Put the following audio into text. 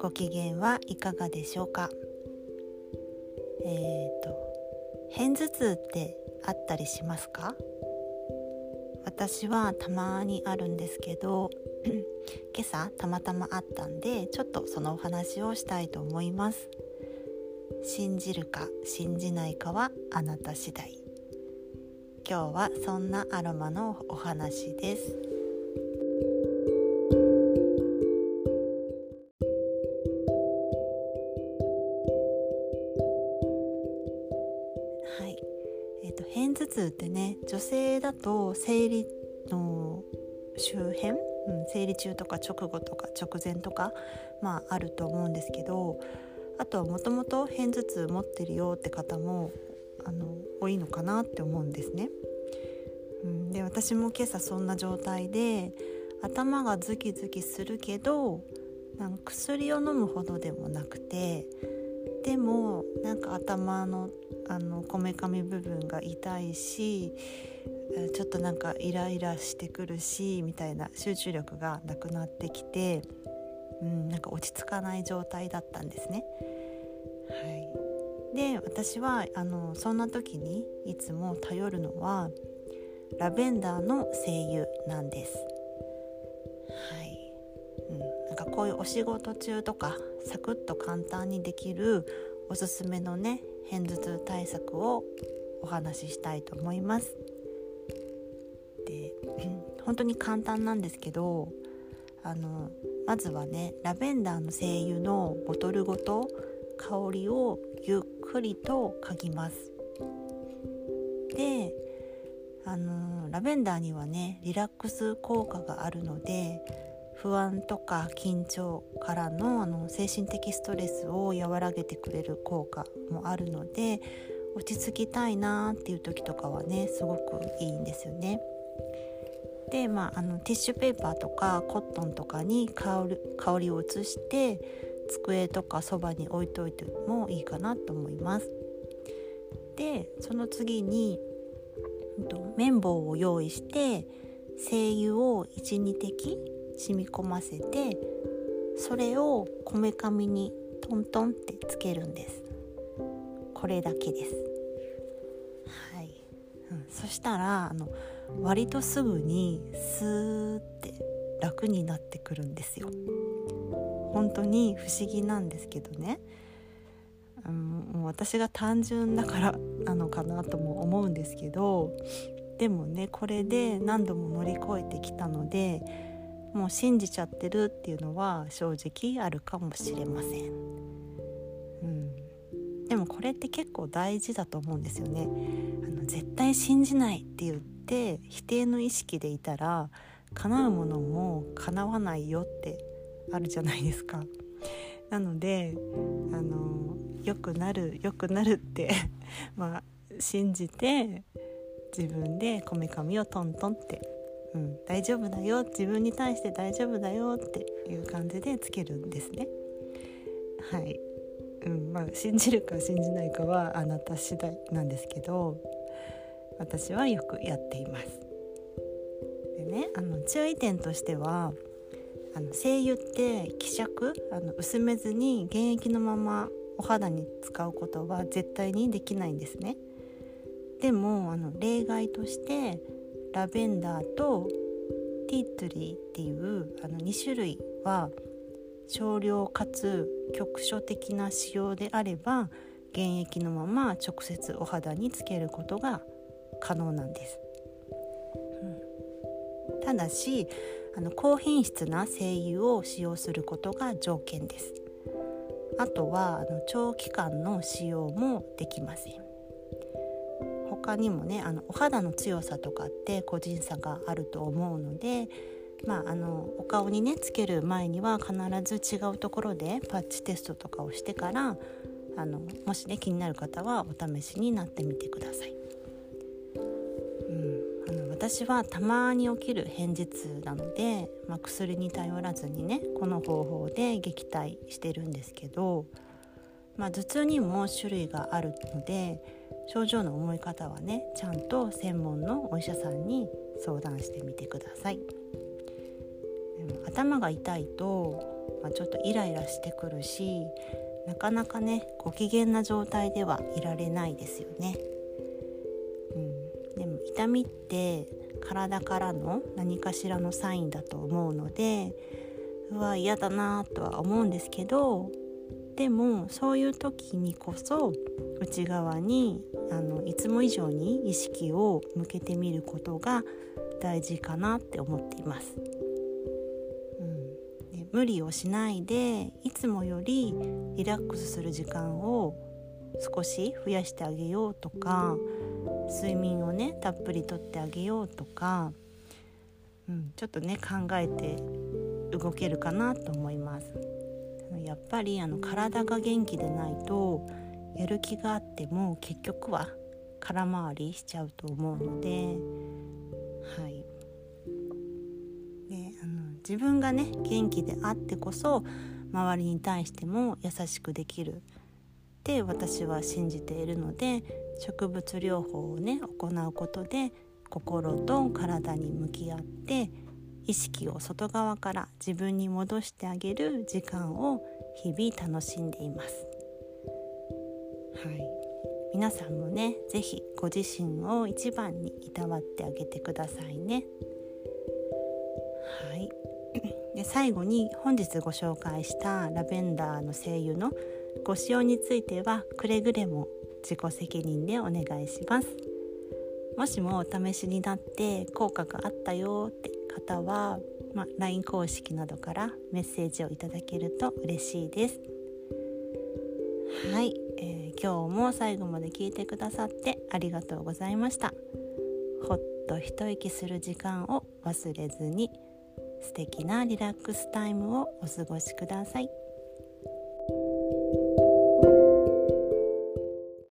ご機嫌はいかがでしょうか？えっ、ー、と片頭痛ってあったりしますか？私はたまにあるんですけど 今朝たまたまあったんでちょっとそのお話をしたいと思います。信じるか信じないかはあなた次第。今日はそんなアロマのお話です。えーと、片頭痛ってね女性だと生理の周辺、うん、生理中とか直後とか直前とか、まあ、あると思うんですけどあとはもともと片頭痛持ってるよって方もあの多いのかなって思うんですね。うん、で私も今朝そんな状態で頭がズキズキするけどなんか薬を飲むほどでもなくてでもなんか頭のあのこめかみ部分が痛いしちょっとなんかイライラしてくるしみたいな集中力がなくなってきて、うん、なんか落ち着かない状態だったんですね。はい、で私はあのそんな時にいつも頼るのはラベンダーの精油なんです。はいうん、なんかこういうお仕事中とかサクッと簡単にできるおすすめのね片頭痛対策をお話ししたいと思います。で 本当に簡単なんですけどあのまずはねラベンダーの精油のボトルごと香りをゆっくりと嗅ぎますであのラベンダーにはねリラックス効果があるので不安とか緊張からのあの精神的ストレスを和らげてくれる効果もあるので落ち着きたいなっていう時とかはねすごくいいんですよね。で、まあ、あのティッシュペーパーとかコットンとかに香り香りを移して机とかそばに置いといてもいいかなと思います。でその次に綿棒を用意して精油を12滴染み込ませてそれをこめかみにトントンってつけるんです。これだけです。はい、うん、そしたらあの割とすぐにスーって楽になってくるんですよ。本当に不思議なんですけどね、うん、もう私が単純だからなのかなとも思うんですけど。でもねこれで何度も乗り越えてきたのでもう信じちゃってるっていうのは正直あるかもしれません、うん、でもこれって結構大事だと思うんですよね。あの絶対信じないって言って否定の意識でいたら叶うものも叶わないよってあるじゃないですか。なのであの良くなる良くなるって まあ信じて自分でこめかみをトントンってうん、大丈夫だよ自分に対して大丈夫だよっていう感じでつけるんですね。はいうんまあ、信じるか信じないかはあなた次第なんですけど私はよくやっています。でねあの注意点としてはあの精油って希釈あの薄めずに原液のままお肌に使うことは絶対にできないんですね。でもあの例外としてラベンダーとティートリーっていうあの2種類は少量かつ局所的な使用であれば原液のまま直接お肌につけることが可能なんです。うん、ただしあの高品質な精油を使用することが条件です。あとはあの長期間の使用もできません。他にもねあのお肌の強さとかって個人差があると思うのでまあ、あのお顔にねつける前には必ず違うところでパッチテストとかをしてからあのもしね気になる方はお試しになってみてください。うん、あの私はたまに起きる片頭痛なので、まあ、薬に頼らずにねこの方法で撃退してるんですけど、まあ、頭痛にも種類があるので症状の重い方はねちゃんと専門のお医者さんに相談してみてください。頭が痛いと、まあ、ちょっとイライラしてくるしなかなかねご機嫌な状態ではいられないですよね。うん、でも痛みって体からの何かしらのサインだと思うのでうわ嫌だなとは思うんですけどでもそういう時にこそ内側にあのいつも以上に意識を向けてみることが大事かなって思っています。うん、で無理をしないでいつもよりリラックスする時間を少し増やしてあげようとか睡眠をねたっぷりとってあげようとか、うん、ちょっとね考えて動けるかなと思います。やっぱりあの体が元気でないとやる気があっても結局は空回りしちゃうと思うのではいであの自分がね元気であってこそ周りに対しても優しくできるって私は信じているので植物療法をね行うことで心と体に向き合って意識を外側から自分に戻してあげる時間を日々楽しんでいます。はい、皆さんもね是非ご自身を一番にいたわってあげてくださいね。はい。で最後に本日ご紹介したラベンダーの精油のご使用についてはくれぐれも自己責任でお願いします。もしもお試しになって効果があったよって方は、ま LINE 公式などからメッセージをいただけると嬉しいです。はい、今日も最後まで聞いてくださってありがとうございましたほっと一息する時間を忘れずに素敵なリラックスタイムをお過ごしください。